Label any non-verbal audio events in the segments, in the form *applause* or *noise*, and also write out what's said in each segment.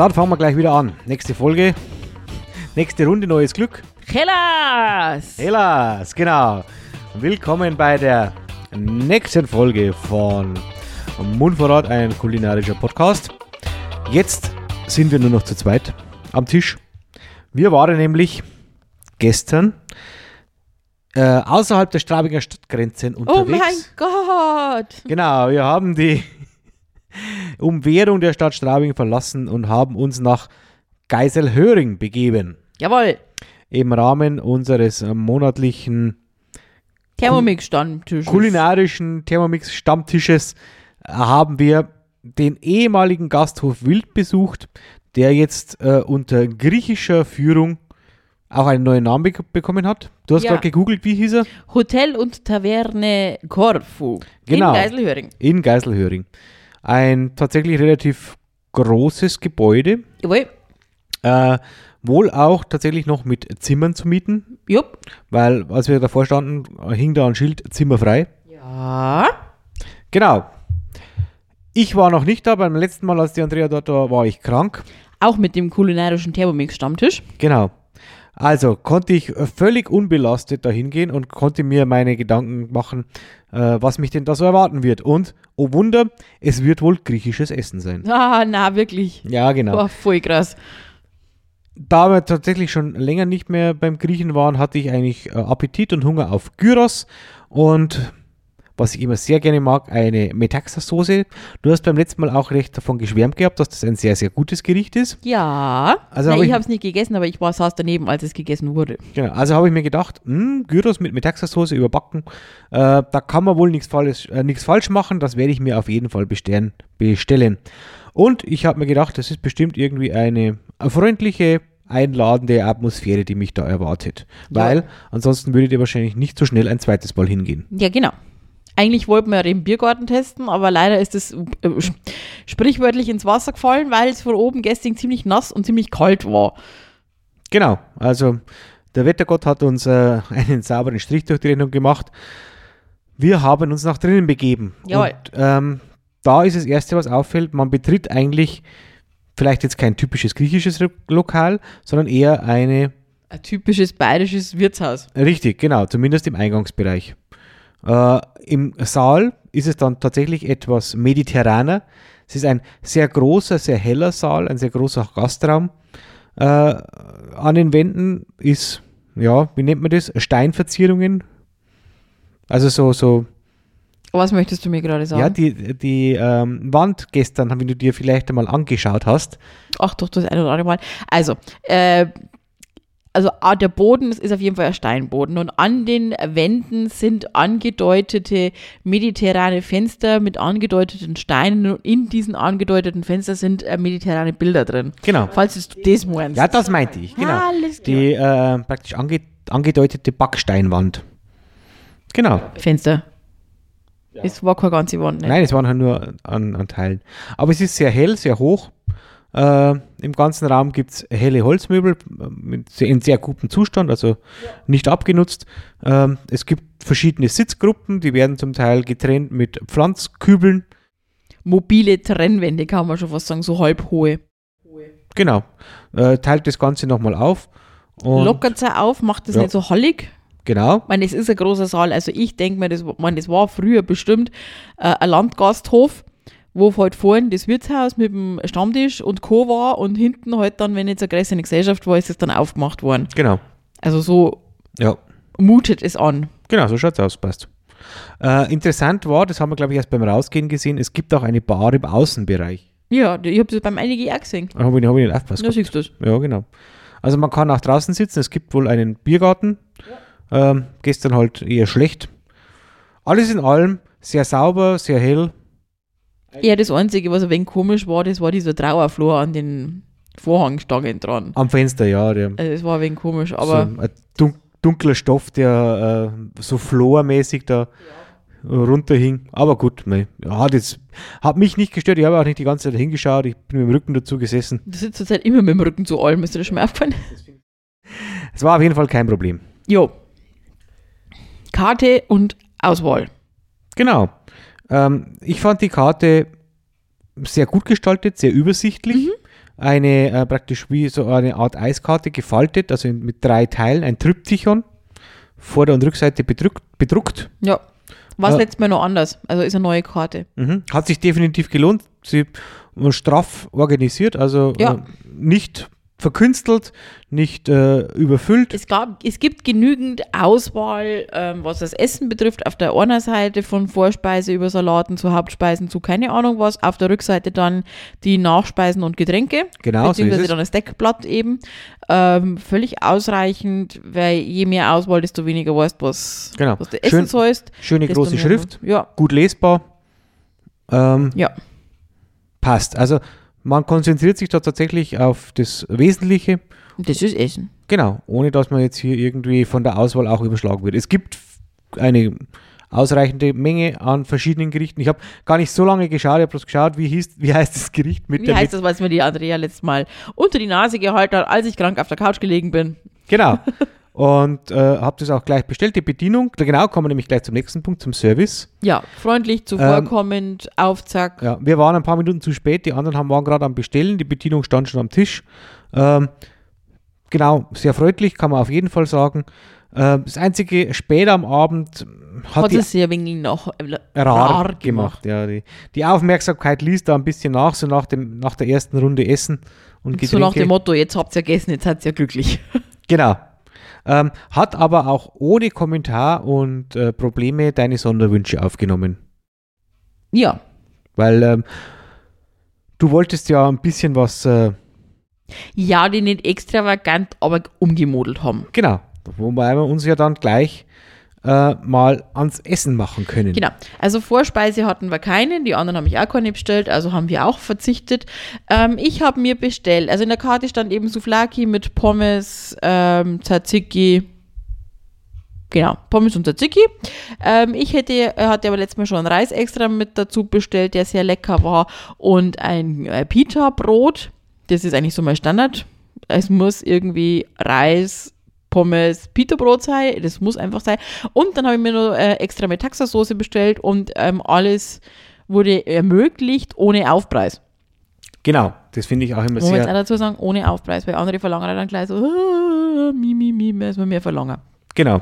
Dann fangen wir gleich wieder an. Nächste Folge, nächste Runde, neues Glück. Hellas! Hellas, genau. Willkommen bei der nächsten Folge von Mundvorrat, ein kulinarischer Podcast. Jetzt sind wir nur noch zu zweit am Tisch. Wir waren nämlich gestern äh, außerhalb der Straubinger Stadtgrenzen Oh unterwegs. mein Gott! Genau, wir haben die Umwehrung der Stadt Straubing verlassen und haben uns nach Geiselhöring begeben. Jawohl, Im Rahmen unseres monatlichen Thermomix-Stammtisch. kulinarischen Thermomix-Stammtisches äh, haben wir den ehemaligen Gasthof Wild besucht, der jetzt äh, unter griechischer Führung auch einen neuen Namen bek bekommen hat. Du hast Ja. gerade gegoogelt, wie hieß er? Hotel und Taverne Corfu. Genau. In Geiselhöring. In Geiselhöring. Ein tatsächlich relativ großes Gebäude, Jawohl. äh, wohl auch tatsächlich noch mit Zimmern zu mieten, Jupp. weil als wir davor standen, hing da ein Schild Zimmerfrei. Ja. Genau. Ich war noch nicht da, beim letzten Mal, als die Andrea dort war, war ich krank. Auch mit dem kulinarischen Thermomix-Stammtisch. Genau. Also konnte ich völlig unbelastet dahin gehen und konnte mir meine Gedanken machen, äh, was mich denn da so erwarten wird. Und, oh Wunder, es wird wohl griechisches Essen sein. Ah, na, wirklich. Ja, genau. Boah, voll krass. Da wir tatsächlich schon länger nicht mehr beim Griechen waren, hatte ich eigentlich äh, Appetit und Hunger auf Gyros und was ich immer sehr gerne mag, eine Metaxa-Soße. Du hast beim letzten Mal auch recht davon geschwärmt gehabt, dass das ein sehr, sehr gutes Gericht ist. Ja. Also Nein, hab ich ich- habe es nicht gegessen, aber ich war saß daneben, als es gegessen wurde. Genau, also habe ich mir gedacht, mh, Gyros mit Metaxa-Soße überbacken, äh, da kann man wohl nichts falsch, äh, nichts falsch machen, das werde ich mir auf jeden Fall bestellen. bestellen. Und ich habe mir gedacht, das ist bestimmt irgendwie eine freundliche, einladende Atmosphäre, die mich da erwartet. Ja. Weil ansonsten würdet ihr wahrscheinlich nicht so schnell ein zweites Mal hingehen. Ja, genau. Eigentlich wollten wir ja den Biergarten testen, aber leider ist es äh, sch- sprichwörtlich ins Wasser gefallen, weil es von oben gestern ziemlich nass und ziemlich kalt war. Genau, also der Wettergott hat uns äh, *laughs* einen sauberen Strich durch die Rechnung gemacht. Wir haben uns nach drinnen begeben. Jawohl. Und ähm, da ist das Erste, was auffällt, man betritt eigentlich vielleicht jetzt kein typisches griechisches Lo- Lokal, sondern eher eine, Ein typisches bayerisches Wirtshaus. richtig, genau, zumindest im Eingangsbereich. Äh, Im Saal ist es dann tatsächlich etwas mediterraner. Es ist ein sehr großer, sehr heller Saal, ein sehr großer Gastraum. Äh, an den Wänden ist, ja, wie nennt man das? Steinverzierungen. Also so, so, Was möchtest du mir gerade sagen? ja, die, die ähm, Wand gestern, wenn du dir vielleicht einmal angeschaut hast. Ach doch, das eine oder andere Mal. Also, äh, also ah, der Boden ist auf jeden Fall ein Steinboden und an den Wänden sind angedeutete mediterrane Fenster mit angedeuteten Steinen und in diesen angedeuteten Fenstern sind äh, mediterrane Bilder drin. Genau. Falls du das meinst. Ja, das meinte ich, genau. Alles klar. Die äh, praktisch ange angedeutete Backsteinwand. Genau. Fenster. Es war keine ganze Wand. Ne? Nein, es waren halt nur an, an Teilen. Aber es ist sehr hell, sehr hoch. Äh, Im ganzen Raum gibt es helle Holzmöbel äh, mit sehr, in sehr gutem Zustand, also nicht abgenutzt. Ähm, es gibt verschiedene Sitzgruppen, die werden zum Teil getrennt mit Pflanzkübeln. Mobile Trennwände kann man schon fast sagen, so halb hohe. Genau. Äh, teilt das Ganze nochmal auf. Lockert sie auf, macht es Ja. nicht so hallig. Genau. Ich meine, es ist ein großer Saal. Also ich denke mir, das, mein, das war früher bestimmt äh, ein Landgasthof, wo halt vorhin das Wirtshaus mit dem Stammtisch und Co. war und hinten halt dann, wenn jetzt eine größere Gesellschaft war, ist es dann aufgemacht worden. Genau. Also so Ja. mutet es an. Genau, so schaut es aus, passt. Äh, interessant war, das haben wir, glaube ich, erst beim Rausgehen gesehen, es gibt auch eine Bar im Außenbereich. Ja, ich habe das beim einigen auch gesehen. Da habe ich, hab ich nicht aufgepasst. Da siehst du das. Ja, genau. Also man kann auch draußen sitzen, es gibt wohl einen Biergarten. Ähm, gestern halt eher schlecht. Alles in allem sehr sauber, sehr hell. Ja, das Einzige, was ein wenig komisch war, das war dieser Trauerflor an den Vorhangstangen dran. Am Fenster, ja. Der, Also das war ein wenig komisch, aber so ein dun dunkler Stoff, der äh, so flormäßig da runterhing. Aber gut, mei, ja, hat, jetzt, hat mich nicht gestört. Ich habe auch nicht die ganze Zeit hingeschaut. Ich bin mit dem Rücken dazu gesessen. du sitzt zurzeit immer mit dem Rücken zu allem. Ist dir das schon mal aufgefallen? Es war auf jeden Fall kein Problem. Jo. Karte und Auswahl. Genau. Ähm, ich fand die Karte sehr gut gestaltet, sehr übersichtlich. eine äh, praktisch wie so eine Art Eiskarte gefaltet, also mit drei Teilen, ein Tryptychon, Vorder- und Rückseite bedruckt. bedruckt. Ja. War Äh, letztes Mal noch anders. Also ist eine neue Karte. Mhm. Hat sich definitiv gelohnt. Sie straff organisiert, also Ja. äh, nicht verkünstelt, nicht äh, überfüllt. Es, gab, es gibt genügend Auswahl, ähm, was das Essen betrifft, auf der einen Seite von Vorspeise über Salaten zu Hauptspeisen zu keine Ahnung was, auf der Rückseite dann die Nachspeisen und Getränke, Genau, so ist beziehungsweise es. dann das Deckblatt eben. Ähm, völlig ausreichend, weil je mehr Auswahl, desto weniger weißt was, Genau. was du essen Schön- sollst. Schöne große Schrift, Ja, gut lesbar. Ähm, ja. passt. Also man konzentriert sich da tatsächlich auf das Wesentliche. Das ist Essen. Genau, ohne dass man jetzt hier irgendwie von der Auswahl auch überschlagen wird. Es gibt eine ausreichende Menge an verschiedenen Gerichten. Ich habe gar nicht so lange geschaut, ich habe bloß geschaut, wie, hieß, wie heißt das Gericht mit Wie der heißt das, was mir die Andrea letztes Mal unter die Nase gehalten hat, als ich krank auf der Couch gelegen bin? Genau. *laughs* Und äh, habe das auch gleich bestellt. Die Bedienung, genau kommen wir nämlich gleich zum nächsten Punkt, zum Service. Ja, freundlich, zuvorkommend, auf Zack. Ja, wir waren ein paar Minuten zu spät, die anderen haben, waren gerade am Bestellen, die Bedienung stand schon am Tisch. Ähm, genau, sehr freundlich, kann man auf jeden Fall sagen. Ähm, das einzige, später am Abend hat, Hat die es sehr wenig noch äh, rar, gemacht. Ja, die, die Aufmerksamkeit ließ da ein bisschen nach, so nach, dem, nach der ersten Runde Essen und Getränke. So nach dem Motto, jetzt habt ihr gegessen, jetzt seid ihr glücklich. Genau. Ähm, hat aber auch ohne Kommentar und äh, Probleme deine Sonderwünsche aufgenommen. Ja, Weil ähm, du wolltest ja ein bisschen was, äh, ja, die nicht extravagant, aber umgemodelt haben. genau, wobei wir uns ja dann gleich äh, mal ans Essen machen können. Genau. Also Vorspeise hatten wir keine, die anderen haben ich auch keine bestellt, also haben wir auch verzichtet. Ähm, ich habe mir bestellt, also in der Karte stand eben Souflaki mit Pommes, ähm, Tzatziki. Genau, Pommes und Tzatziki. Ähm, ich hätte, äh, hatte aber letztes Mal schon einen Reis extra mit dazu bestellt, der sehr lecker war und ein äh, Pita-Brot. Das ist eigentlich so mein Standard. Es muss irgendwie Reis, Pommes, Pita-Brot sein. Das muss einfach sein. Und dann habe ich mir noch äh, extra Metaxa-Soße bestellt und ähm, alles wurde ermöglicht ohne Aufpreis. Genau, das finde ich auch immer Muss man jetzt auch sehr. dazu sagen, ohne Aufpreis, weil andere verlangen dann gleich so, ah, mi, mi, mi, müssen wir mehr verlangen. Genau,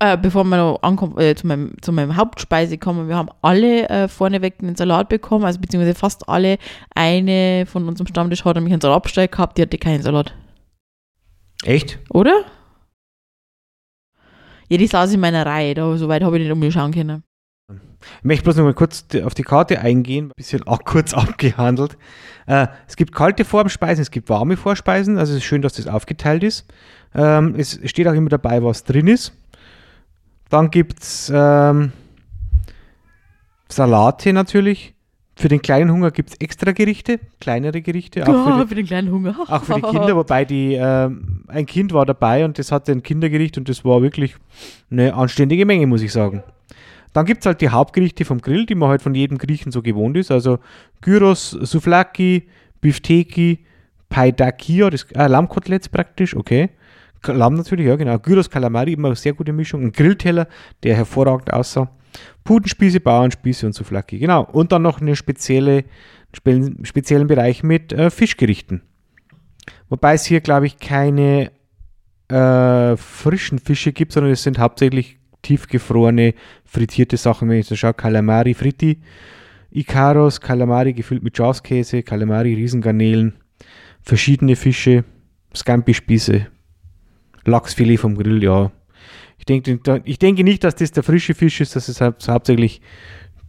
Äh, bevor wir noch ankommen, äh, zu, meinem, zu meinem Hauptspeise kommen, wir haben alle äh, vorneweg einen Salat bekommen, also beziehungsweise fast alle. Eine von unserem Stammtisch hat nämlich einen Salat bestellt gehabt, die hatte keinen Salat. Echt? Oder? Ja, die saß in meiner Reihe, da so weit habe ich nicht umschauen können. Ich möchte bloß noch mal kurz auf die Karte eingehen, ein bisschen auch kurz *laughs* abgehandelt. Äh, es gibt kalte Vorspeisen, es gibt warme Vorspeisen, also es ist schön, dass das aufgeteilt ist. Ähm, es steht auch immer dabei, was drin ist. Dann gibt es ähm, Salate natürlich. Für den kleinen Hunger gibt es extra Gerichte, kleinere Gerichte, auch für, Ja, die, für den kleinen Hunger. auch für die Kinder, wobei die, ähm, ein Kind war dabei und das hatte ein Kindergericht und das war wirklich eine anständige Menge, muss ich sagen. Dann gibt es halt die Hauptgerichte vom Grill, die man halt von jedem Griechen so gewohnt ist. Also Gyros, Souflaki, Bifteki, Paidakia, das äh, Lammkoteletts praktisch, okay. Lamm natürlich, ja genau. Gyros, Kalamari, immer eine sehr gute Mischung. Ein Grillteller, der hervorragend aussah. Putenspieße, Bauernspieße und Souflaki, genau. Und dann noch eine spezielle, spe speziellen Bereich mit äh, Fischgerichten. Wobei es hier, glaube ich, keine äh, frischen Fische gibt, sondern es sind hauptsächlich tiefgefrorene, frittierte Sachen, wenn ich so schaue. Calamari fritti, Icaros, Calamari gefüllt mit Schafskäse, Calamari, Riesengarnelen, verschiedene Fische, Scampi-Spieße, Lachsfilet vom Grill, ja. Ich denke, ich denke nicht, dass das der frische Fisch ist, dass es hau- hauptsächlich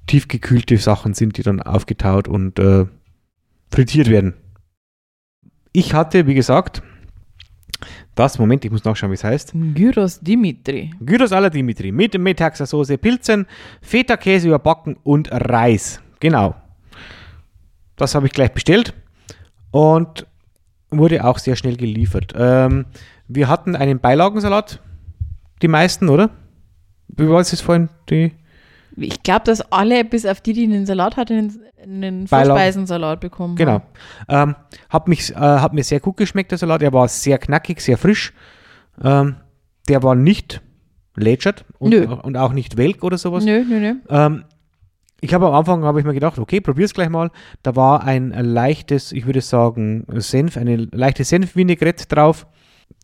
tiefgekühlte Sachen sind, die dann aufgetaut und äh, frittiert werden. Ich hatte, wie gesagt, das, Moment, ich muss nachschauen, wie es heißt. Gyros Dimitri. Gyros alla Dimitri mit Metaxa-Soße, Pilzen, Feta-Käse überbacken und Reis. Genau. Das habe ich gleich bestellt und wurde auch sehr schnell geliefert. Ähm, wir hatten einen Beilagensalat, die meisten, oder? Wie war es jetzt vorhin? Die Ich glaube, dass alle, bis auf die, die einen Salat hatten, einen, einen. Vorspeisensalat bekommen Genau. haben. Ähm, hat, mich, äh, hat mir sehr gut geschmeckt, der Salat. Er war sehr knackig, sehr frisch. Ähm, der war nicht lätschert und, und auch nicht welk oder sowas. Nö, nö, nö. Ähm, ich habe am Anfang habe ich mir gedacht, okay, probier's gleich mal. Da war ein leichtes, ich würde sagen, Senf, eine leichte Senf-Vinaigrette drauf.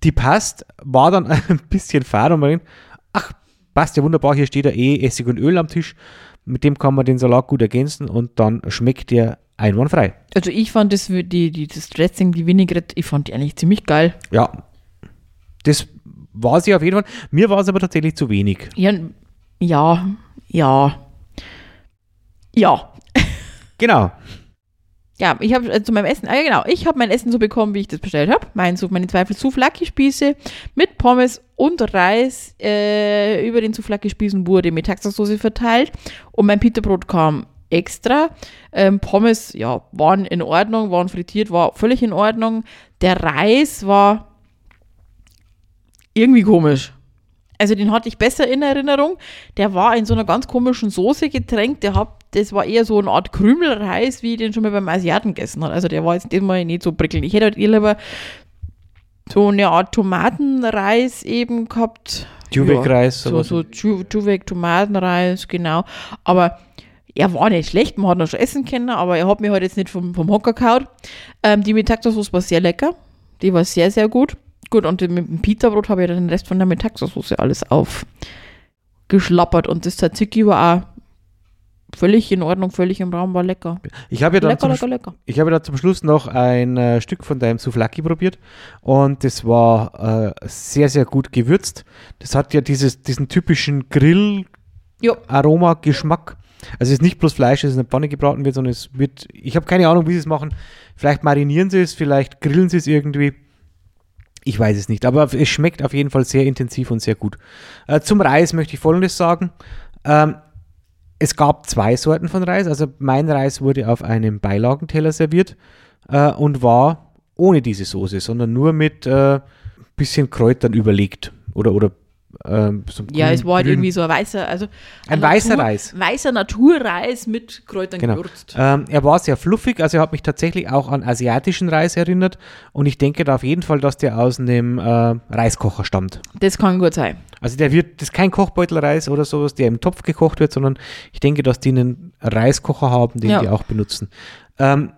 Die passt, war dann *laughs* ein bisschen fad und denkt, ach, passt ja wunderbar, hier steht ja eh Essig und Öl am Tisch. Mit dem kann man den Salat gut ergänzen und dann schmeckt der einwandfrei. Also ich fand das, die, die, das Dressing, die Vinaigrette, ich fand die eigentlich ziemlich geil. Ja, das war sie auf jeden Fall. Mir war es aber tatsächlich zu wenig. Ja, ja, ja. Ja. Genau. Ja, ich habe äh, zu meinem Essen, ah ja genau, ich habe mein Essen so bekommen, wie ich das bestellt habe. Mein, so, meine Zweifel Souflaki-Spieße mit Pommes und Reis äh, über den Souflaki-Spießen wurde mit Texassoße verteilt und mein Pita-Brot kam extra. Ähm, Pommes, ja, waren in Ordnung, waren frittiert, war völlig in Ordnung. Der Reis war irgendwie komisch. Also den hatte ich besser in Erinnerung. Der war in so einer ganz komischen Soße getränkt. Der hat, das war eher so eine Art Krümelreis, wie ich den schon mal beim Asiaten gegessen habe. Also der war jetzt diesmal nicht so prickelnd. Ich hätte halt eher lieber so eine Art Tomatenreis eben gehabt. Juvek-Reis. So, sowas. so Juvek, Tomatenreis, genau. Aber er war nicht schlecht, man hat noch schon essen können, aber er hat mich halt jetzt nicht vom, vom Hocker gehauen. Ähm, die Metaxasauce war sehr lecker. Die war sehr, sehr gut. Gut, und mit dem Pita-Brot habe ich dann den Rest von der Metaxasauce alles aufgeschlappert. Und das Tzatziki war auch völlig in Ordnung, völlig im Raum, war lecker. Ich habe ja dann Lecker, lecker, lecker. Ich habe da zum Schluss noch ein äh, Stück von deinem Souflaki probiert und das war äh, sehr, sehr gut gewürzt. Das hat ja dieses, diesen typischen Grill-Aroma, Jo. Geschmack. Also es ist nicht bloß Fleisch, das in der Pfanne gebraten wird, sondern es wird, ich habe keine Ahnung, wie sie es machen. Vielleicht marinieren sie es, vielleicht grillen sie es irgendwie. Ich weiß es nicht, aber es schmeckt auf jeden Fall sehr intensiv und sehr gut. Äh, zum Reis möchte ich Folgendes sagen. Ähm, es gab zwei Sorten von Reis. Also mein Reis wurde auf einem Beilagenteller serviert äh, und war ohne diese Soße, sondern nur mit äh, bisschen Kräutern überlegt. Oder, oder ähm, so Ja, grün- es war halt grün- irgendwie so ein weißer, also Ein weißer Reis. Weißer Naturreis mit Kräutern Genau. gewürzt. Ähm, er war sehr fluffig, also er hat mich tatsächlich auch an asiatischen Reis erinnert und ich denke da auf jeden Fall, dass der aus einem äh, Reiskocher stammt. Das kann gut sein. Also der wird, das ist kein Kochbeutelreis oder sowas, der im Topf gekocht wird, sondern ich denke, dass die einen Reiskocher haben, den Ja. die auch benutzen. Ähm,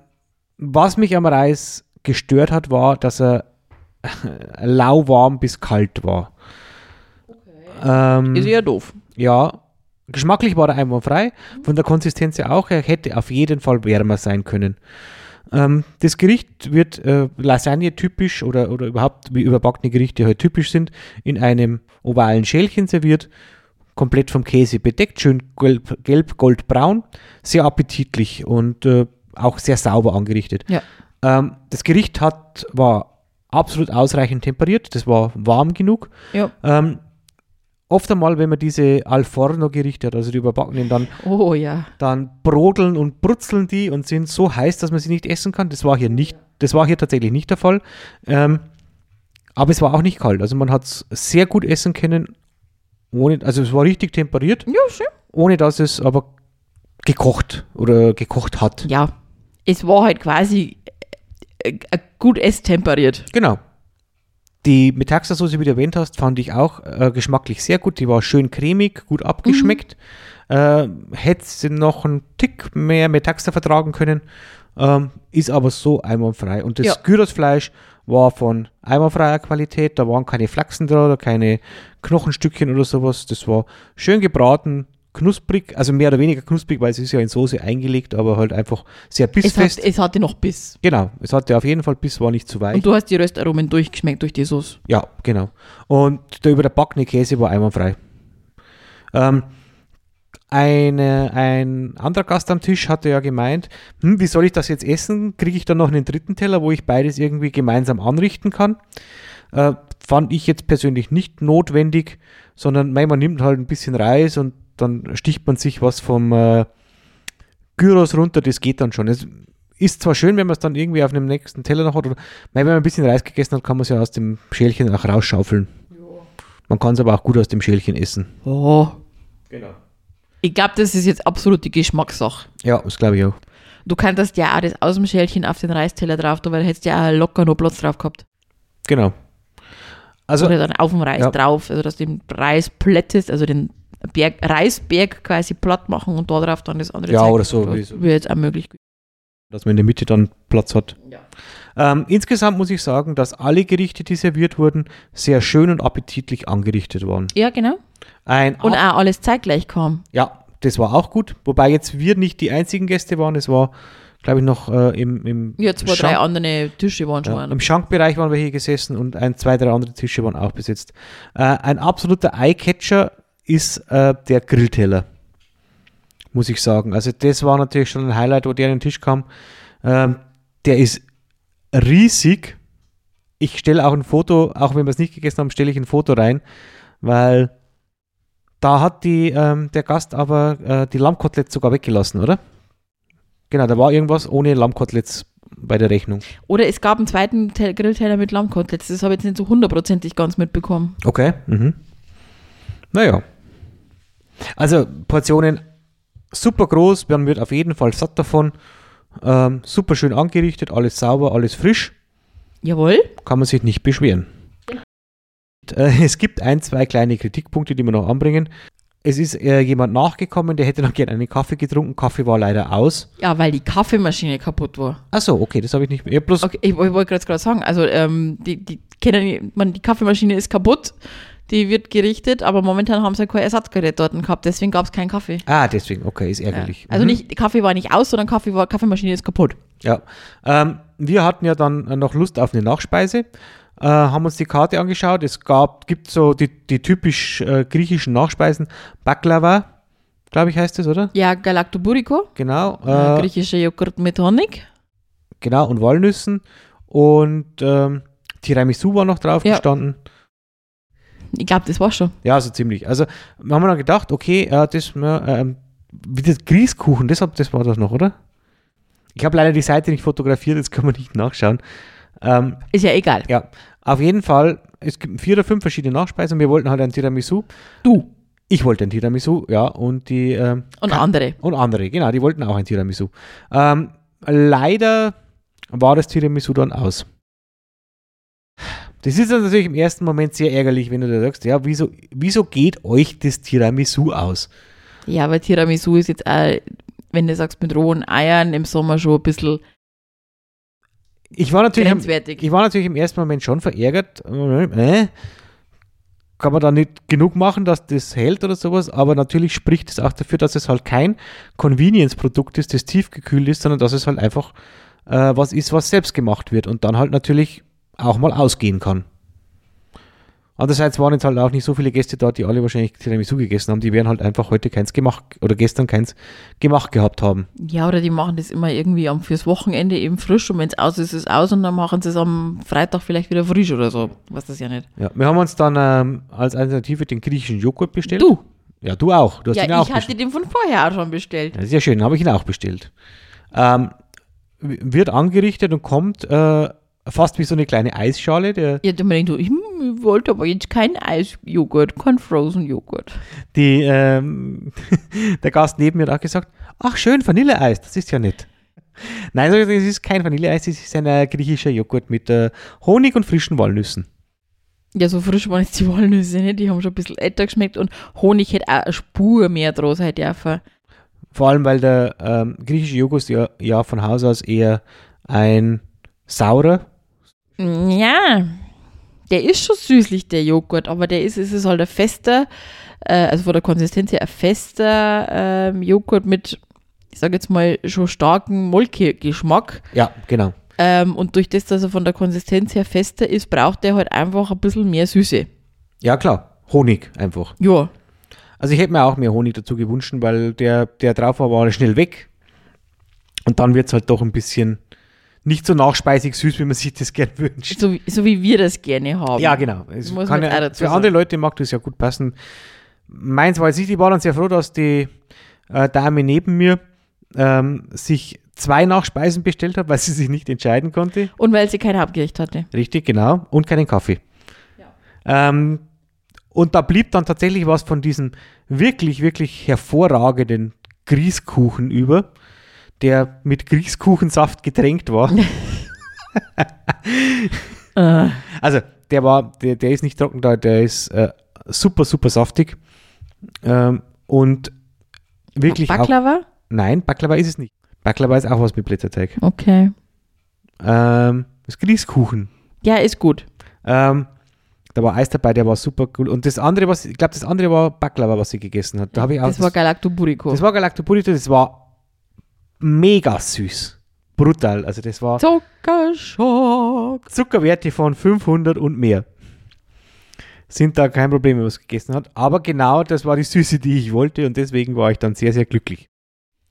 was mich am Reis gestört hat, war, dass er *laughs* lauwarm bis kalt war. Ähm, Ist ja doof. ja, geschmacklich war er einwandfrei, von der Konsistenz her auch, er hätte auf jeden Fall wärmer sein können. Ähm, das Gericht wird äh, Lasagne typisch oder, oder überhaupt wie überbackene Gerichte halt typisch sind, in einem ovalen Schälchen serviert, komplett vom Käse bedeckt, schön gelb, gelb goldbraun, sehr appetitlich und äh, auch sehr sauber angerichtet. Ja. Ähm, das Gericht hat, war absolut ausreichend temperiert, das war warm genug. Ja. Ähm, oft einmal, wenn man diese Al Forno-Gerichte hat, also die überbackenen, dann, Oh ja. dann brodeln und brutzeln die und sind so heiß, dass man sie nicht essen kann. Das war hier nicht, das war hier tatsächlich nicht der Fall. Ähm, aber es war auch nicht kalt. Also man hat es sehr gut essen können, ohne, also es war richtig temperiert, Ja, schön. ohne dass es aber gekocht oder gekocht hat. Ja. Es war halt quasi äh, äh, gut esstemperiert. Genau. Die Metaxa-Soße, wie du erwähnt hast, fand ich auch äh, geschmacklich sehr gut. Die war schön cremig, gut abgeschmeckt. Äh, Hätte sie noch einen Tick mehr Metaxa vertragen können, ähm, ist aber so einwandfrei. Und das Ja. Gyrosfleisch war von einwandfreier Qualität. Da waren keine Flachsen dran oder keine Knochenstückchen oder sowas. Das war schön gebraten, knusprig, also mehr oder weniger knusprig, weil es ist ja in Soße eingelegt, aber halt einfach sehr Es, hat, bissfest. es hatte noch Biss. genau, es hatte auf jeden Fall Biss, war nicht zu weich. Und du hast die Röstaromen durchgeschmeckt durch die Sauce. Ja, genau. Und der über der backene Käse war einwandfrei. Ähm, eine, ein anderer Gast am Tisch hatte ja gemeint, hm, wie soll ich das jetzt essen? Kriege ich dann noch einen dritten Teller, wo ich beides irgendwie gemeinsam anrichten kann? Äh, fand ich jetzt persönlich nicht notwendig, sondern man nimmt halt ein bisschen Reis und dann sticht man sich was vom äh, Gyros runter, das geht dann schon. Es ist zwar schön, wenn man es dann irgendwie auf einem nächsten Teller noch hat, oder wenn man ein bisschen Reis gegessen hat, kann man es ja aus dem Schälchen auch rausschaufeln. Man kann es aber auch gut aus dem Schälchen essen. Oh. Genau. Ich glaube, das ist jetzt absolut die Geschmackssache. Ja, das glaube ich auch. Du könntest ja auch das aus dem Schälchen auf den Reisteller drauf tun, weil du hättest ja auch locker noch Platz drauf gehabt. Genau. Also, Oder dann auf dem Reis ja. drauf, also dass du den Reis plättest, also den Berg, Reisberg quasi platt machen und darauf dann das andere Ja, Zeug oder so, so. Wäre jetzt auch möglich. dass man in der Mitte dann Platz hat. Ja. Ähm, insgesamt muss ich sagen, dass alle Gerichte, die serviert wurden, sehr schön und appetitlich angerichtet waren. Ja, genau. Ein Und auch alles zeitgleich kam. Ja, das war auch gut. Wobei jetzt wir nicht die einzigen Gäste waren. Es war, glaube ich, noch äh, im, im, Ja, zwei, drei Schank- andere Tische waren schon. ja, im Schankbereich waren wir hier gesessen und ein, zwei, drei andere Tische waren auch besetzt. Äh, ein absoluter Eyecatcher ist äh, der Grillteller, muss ich sagen. Also das war natürlich schon ein Highlight, wo der an den Tisch kam. Ähm, der ist riesig. Ich stelle auch ein Foto, auch wenn wir es nicht gegessen haben, stelle ich ein Foto rein, weil da hat die, ähm, der Gast aber äh, die Lammkoteletts sogar weggelassen, oder? Genau, da war irgendwas ohne Lammkoteletts bei der Rechnung. Oder es gab einen zweiten Tel- Grillteller mit Lammkoteletts. Das habe ich jetzt nicht so hundertprozentig ganz mitbekommen. Okay. Mhm. Naja. Also Portionen super groß, man wird auf jeden Fall satt davon. Ähm, super schön angerichtet, alles sauber, alles frisch. Jawohl. Kann man sich nicht beschweren. Äh, es gibt ein, zwei kleine Kritikpunkte, die wir noch anbringen. Es ist äh, jemand nachgekommen, der hätte noch gerne einen Kaffee getrunken. Kaffee war leider aus. Ja, weil die Kaffeemaschine kaputt war. Achso, okay, das habe ich nicht mehr. Bloß, Okay, ich, ich wollte gerade sagen, also ähm, die, die kennen, man, die Kaffeemaschine ist kaputt, die wird gerichtet, aber momentan haben sie kein Ersatzgerät dort gehabt, deswegen gab es keinen Kaffee. Ah, deswegen, okay, ist Ja. ärgerlich. Also Mhm. nicht, Kaffee war nicht aus, sondern Kaffee war, Kaffeemaschine ist kaputt. Ja, ähm, wir hatten ja dann noch Lust auf eine Nachspeise, äh, haben uns die Karte angeschaut. Es gab, gibt so die, die typisch äh, griechischen Nachspeisen. Baklava, glaube ich, heißt es, oder? Ja, Galactoburico, Genau, äh, äh, griechischer Joghurt mit Honig. genau, und Walnüssen. Und ähm, Tiramisu war noch drauf Ja. gestanden. Ich glaube, das war schon. Ja, so ziemlich. Also haben wir dann gedacht, okay, äh, das, äh, wie das Grießkuchen, das, das war das noch, oder? Ich habe leider die Seite nicht fotografiert, jetzt kann man nicht nachschauen. Ähm, Ist ja egal. Ja, auf jeden Fall, es gibt vier oder fünf verschiedene Nachspeisen. Wir wollten halt ein Tiramisu. Du Ich wollte ein Tiramisu, ja, und die ähm, und andere. und andere, genau, die wollten auch ein Tiramisu. Ähm, leider war das Tiramisu dann aus. Das ist dann natürlich im ersten Moment sehr ärgerlich, wenn du da sagst, ja, wieso, wieso geht euch das Tiramisu aus? Ja, aber Tiramisu ist jetzt auch, wenn du sagst, mit rohen Eiern im Sommer schon ein bisschen Ich war natürlich, grenzwertig. ich war natürlich im ersten Moment schon verärgert. Äh, kann man da nicht genug machen, dass das hält oder sowas, aber natürlich spricht es auch dafür, dass es halt kein Convenience-Produkt ist, das tiefgekühlt ist, sondern dass es halt einfach äh, was ist, was selbst gemacht wird und dann halt natürlich auch mal ausgehen kann. Andererseits waren jetzt halt auch nicht so viele Gäste dort, die alle wahrscheinlich Tiramisu gegessen haben. Die werden halt einfach heute keins gemacht oder gestern keins gemacht gehabt haben. Ja, oder die machen das immer irgendwie am, fürs Wochenende eben frisch und wenn es aus ist, ist es aus und dann machen sie es am Freitag vielleicht wieder frisch oder so. Was das ja nicht. Ja, wir haben uns dann ähm, als Alternative den griechischen Joghurt bestellt. Du, Ja, du auch. Du hast ihn ja, auch ich hatte den von vorher auch schon bestellt. Das ist ja schön, habe ich ihn auch bestellt. Ähm, wird angerichtet und kommt äh, fast wie so eine kleine Eisschale. Der, Ja, dann denkt ich, hm, ich wollte aber jetzt keinen Eisjoghurt, kein Frozen Joghurt. die, ähm, *laughs* der Gast neben mir hat auch gesagt, ach schön, Vanilleeis, das ist ja nett. Nein, es ist kein Vanilleeis, es ist ein äh, griechischer Joghurt mit äh, Honig und frischen Walnüssen. Ja, so frisch waren jetzt die Walnüsse nicht, die haben schon ein bisschen älter geschmeckt und Honig hätte auch eine Spur mehr draus sein dürfen. Vor allem, weil der ähm, griechische Joghurt ja, ja von Haus aus eher ein saurer, Ja, der ist schon süßlich, der Joghurt, aber der ist, es ist halt ein fester, äh, also von der Konsistenz her ein fester ähm, Joghurt mit, ich sage jetzt mal, schon starken Molkegeschmack. ja, genau. Ähm, und durch das, dass er von der Konsistenz her fester ist, braucht er halt einfach ein bisschen mehr Süße. Ja, klar, Honig einfach. Ja, Also ich hätte mir auch mehr Honig dazu gewünscht, weil der, der drauf war, war schnell weg. Und dann wird es halt doch ein bisschen nicht so nachspeisig süß, wie man sich das gern wünscht. so, wie- so wie wir das gerne haben. Ja, genau. Ja, für sagen. andere Leute mag das ja gut passen. Meins war jetzt nicht, ich war dann sehr froh, dass die äh, Dame neben mir ähm, sich zwei Nachspeisen bestellt hat, *laughs* weil sie sich nicht entscheiden konnte. Und weil sie kein Hauptgericht hatte. Richtig, genau. Und keinen Kaffee. Ähm, und da blieb dann tatsächlich was von diesem wirklich, wirklich hervorragenden Grießkuchen über, der mit Grießkuchensaft getränkt war. *laughs* *laughs* Also, der war, der, der ist nicht trocken, da, der ist äh, super, super saftig. Ähm, und wirklich auch. Baklava? Nein, Baklava ist es nicht. Baklava ist auch was mit Blätterteig. Okay. Ähm, das Grießkuchen. Ja, ist gut. Ähm, da war Eis dabei, der war super cool. Und das andere, was ich glaube, das andere war Baklava, was sie gegessen hat. Da habe ich auch Das war Galactoburico. das war Galactopurito, das war mega süß. Brutal. Also das war Zuckerschock. Zuckerwerte von 500 und mehr. Sind da kein Problem, wenn man es gegessen hat. Aber genau das war die Süße, die ich wollte und deswegen war ich dann sehr, sehr glücklich.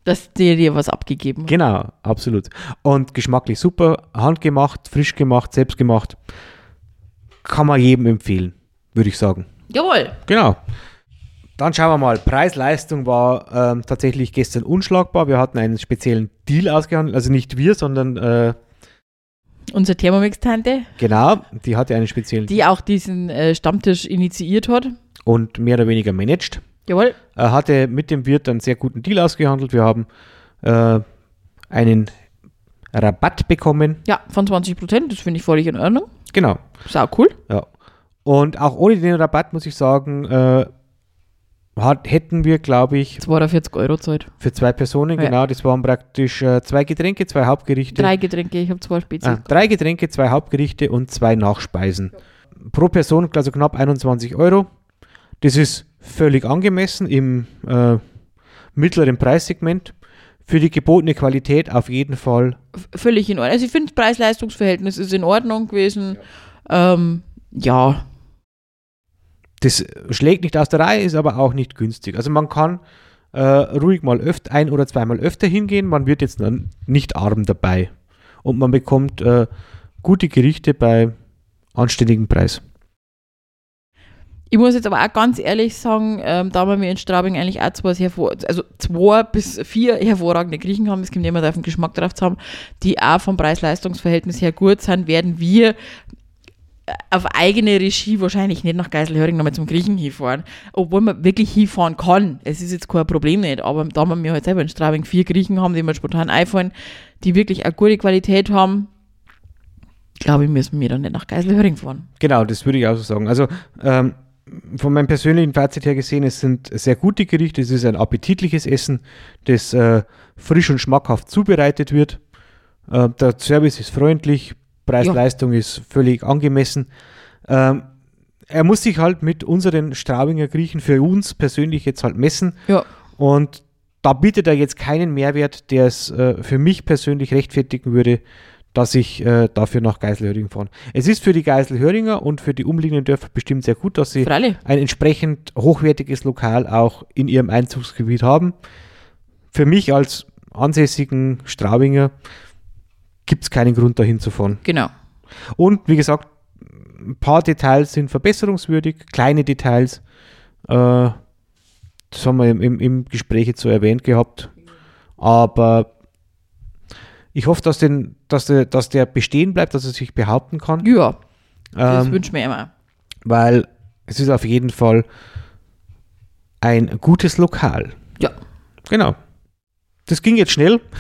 Dass der dir was abgegeben hat. Genau, absolut. Und geschmacklich super, handgemacht, frisch gemacht, selbst gemacht. Kann man jedem empfehlen, würde ich sagen. Jawohl. Genau. Dann schauen wir mal. Preis-Leistung war ähm, tatsächlich gestern unschlagbar. Wir hatten einen speziellen Deal ausgehandelt. Also nicht wir, sondern äh, Unsere Thermomix-Tante, genau, die hatte einen speziellen die auch diesen äh, Stammtisch initiiert hat. und mehr oder weniger managed. Jawohl. Er hatte mit dem Wirt einen sehr guten Deal ausgehandelt. Wir haben äh, einen Rabatt bekommen. Ja, von 20 Prozent. Das finde ich völlig in Ordnung. Genau. Sau cool. Ja. Und auch ohne den Rabatt muss ich sagen, äh, hat, hätten wir, glaube ich, 42 Euro Zeit. für zwei Personen, Ja. genau, das waren praktisch äh, zwei Getränke, zwei Hauptgerichte. Drei Getränke, ich habe zwei Spezies. Ah, drei Getränke, zwei Hauptgerichte und zwei Nachspeisen. Pro Person also knapp 21 Euro. Das ist völlig angemessen im äh, mittleren Preissegment. Für die gebotene Qualität auf jeden Fall. Völlig in Ordnung. Also ich finde, das Preis-Leistungs-Verhältnis ist in Ordnung gewesen. Ja. Ähm, ja. Das schlägt nicht aus der Reihe, ist aber auch nicht günstig. Also man kann äh, ruhig mal öfter, ein oder zweimal öfter hingehen. Man wird jetzt nicht arm dabei. Und man bekommt äh, gute Gerichte bei anständigem Preis. Ich muss jetzt aber auch ganz ehrlich sagen, ähm, da wir mir in Straubing eigentlich auch zwei, hervor also zwei bis vier hervorragende Griechen haben, es kommt jemand auf den Geschmack drauf zu haben, die auch vom Preis-Leistungs-Verhältnis her gut sind, werden wir auf eigene Regie wahrscheinlich nicht nach Geiselhöring nochmal zum Griechen hinfahren, obwohl man wirklich hinfahren kann. Es ist jetzt kein Problem nicht, aber da wir mir halt selber in Straubing vier Griechen haben, die mir spontan einfallen, die wirklich eine gute Qualität haben, glaube ich, müssen wir dann nicht nach Geiselhöring fahren. Genau, das würde ich auch so sagen. Also ähm, von meinem persönlichen Fazit her gesehen, es sind sehr gute Gerichte, es ist ein appetitliches Essen, das äh, frisch und schmackhaft zubereitet wird. Äh, der Service ist freundlich, Preis-Leistung ist völlig angemessen. Ähm, er muss sich halt mit unseren Straubinger Griechen für uns persönlich jetzt halt messen Ja. und da bietet er jetzt keinen Mehrwert, der es äh, für mich persönlich rechtfertigen würde, dass ich äh, dafür nach Geiselhöring fahre. Es ist für die Geiselhöringer und für die umliegenden Dörfer bestimmt sehr gut, dass sie Freilich. ein entsprechend hochwertiges Lokal auch in ihrem Einzugsgebiet haben. Für mich als ansässigen Straubinger gibt es keinen Grund, dahin zu fahren. Genau. Und wie gesagt, ein paar Details sind verbesserungswürdig, kleine Details. Äh, das haben wir im, im, im Gespräch jetzt so erwähnt gehabt. Aber ich hoffe, dass, den, dass, der, dass der bestehen bleibt, dass er sich behaupten kann. Ja, das Ähm, wünschen wir immer. weil es ist auf jeden Fall ein gutes Lokal. Ja. Genau. Das ging jetzt schnell. *laughs*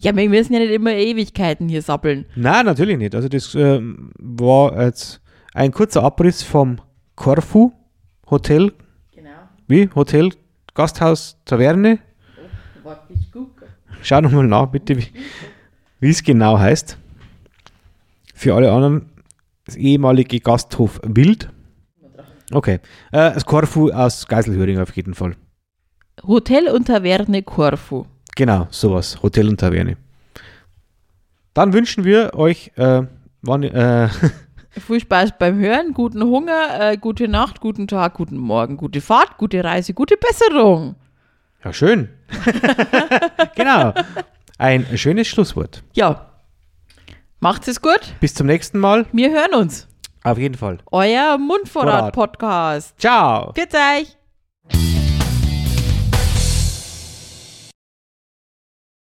Ja, wir müssen ja nicht immer Ewigkeiten hier sappeln. Nein, natürlich nicht. Also das ähm, war jetzt ein kurzer Abriss vom Corfu Hotel, Genau. wie? Hotel, Gasthaus, Taverne. Schau nochmal nach, bitte, wie, wie es genau heißt. Für alle anderen, das ehemalige Gasthof Wild. Okay. Äh, das Corfu aus Geiselhöring auf jeden Fall. Hotel und Taverne Corfu. Genau, sowas. Hotel und Taverne. Dann wünschen wir euch, äh, wann, äh, *laughs* Viel Spaß beim Hören, guten Hunger, äh, gute Nacht, guten Tag, guten Morgen, gute Fahrt, gute Reise, gute Besserung. ja schön. *laughs* genau. Ein schönes Schlusswort. Ja. Macht's es gut. Bis zum nächsten Mal. Wir hören uns. Auf jeden Fall. Euer Mundvorrat-Podcast. Ciao. Grüß euch.